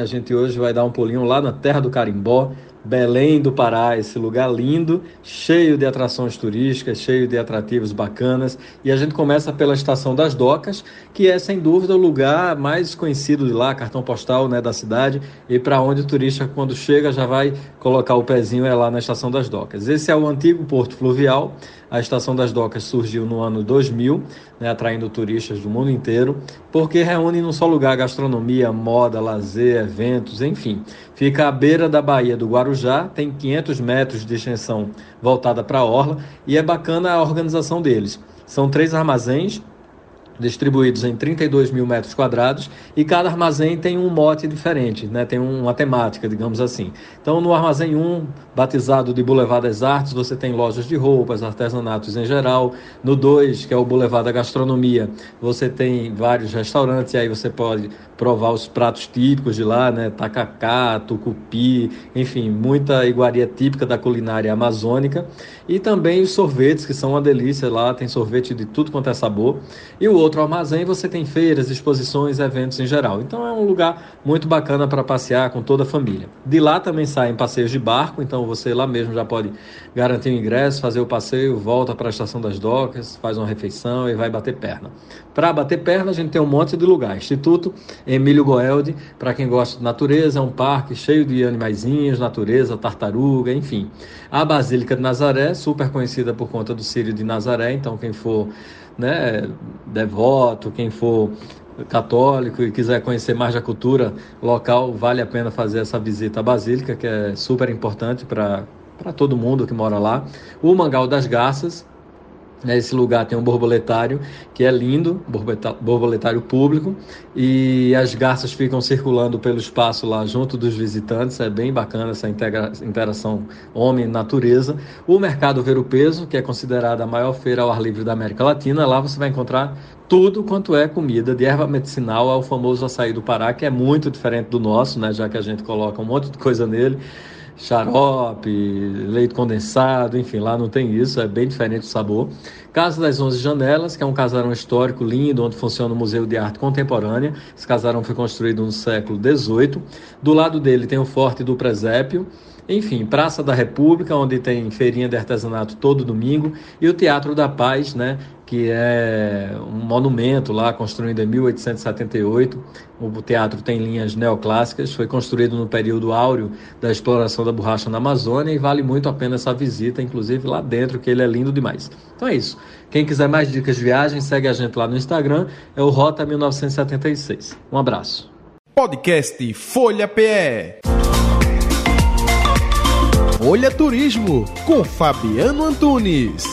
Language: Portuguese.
A gente hoje vai dar um pulinho lá na terra do Carimbó, Belém do Pará, esse lugar lindo, cheio de atrações turísticas, cheio de atrativos bacanas. E a gente começa pela Estação das Docas, que é sem dúvida o lugar mais conhecido de lá, cartão postal né, da cidade, e para onde o turista, quando chega, já vai colocar o pezinho é lá na Estação das Docas. Esse é o antigo porto fluvial. A Estação das Docas surgiu no ano 2000, né, atraindo turistas do mundo inteiro, porque reúne num só lugar gastronomia, moda, lazer, eventos, enfim. Fica à beira da Baía do Guarujá, tem 500 metros de extensão voltada para a orla e é bacana a organização deles. São três armazéns distribuídos em 32 mil metros quadrados e cada armazém tem um mote diferente, né? tem uma temática, digamos assim. Então, no armazém 1, batizado de Boulevard das Artes, você tem lojas de roupas, artesanatos em geral. No 2, que é o Boulevard da Gastronomia, você tem vários restaurantes e aí você pode provar os pratos típicos de lá, né? Tacacá, tucupi, enfim, muita iguaria típica da culinária amazônica. E também os sorvetes, que são uma delícia lá, tem sorvete de tudo quanto é sabor. E o outro armazém você tem feiras, exposições, eventos em geral. Então é um lugar muito bacana para passear com toda a família. De lá também saem passeios de barco, então você lá mesmo já pode garantir o ingresso, fazer o passeio, volta para a estação das docas, faz uma refeição e vai bater perna. Para bater perna, a gente tem um monte de lugar. Instituto Emílio Goeldi, para quem gosta de natureza, é um parque cheio de animaizinhos, natureza, tartaruga, enfim. A Basílica de Nazaré, super conhecida por conta do Sírio de Nazaré, então quem for né, devoto, quem for católico e quiser conhecer mais da cultura local, vale a pena fazer essa visita à Basílica, que é super importante para todo mundo que mora lá. O Mangal das Garças, esse lugar tem um borboletário que é lindo, borboletário público, e as garças ficam circulando pelo espaço lá junto dos visitantes. É bem bacana essa interação homem-natureza. O Mercado Ver o Peso, que é considerada a maior feira ao ar livre da América Latina, lá você vai encontrar tudo quanto é comida, de erva medicinal ao famoso açaí do Pará, que é muito diferente do nosso, né, já que a gente coloca um monte de coisa nele xarope, leite condensado, enfim, lá não tem isso, é bem diferente o sabor. Casa das Onze Janelas, que é um casarão histórico lindo, onde funciona o Museu de Arte Contemporânea. Esse casarão foi construído no século XVIII. Do lado dele tem o Forte do Presépio. Enfim, Praça da República, onde tem feirinha de artesanato todo domingo, e o Teatro da Paz, né, que é um monumento lá construído em 1878. O teatro tem linhas neoclássicas, foi construído no período áureo da exploração da borracha na Amazônia e vale muito a pena essa visita, inclusive lá dentro, que ele é lindo demais. Então é isso. Quem quiser mais dicas de viagem, segue a gente lá no Instagram, é o Rota 1976. Um abraço. Podcast Folha PE. Folha Turismo com Fabiano Antunes.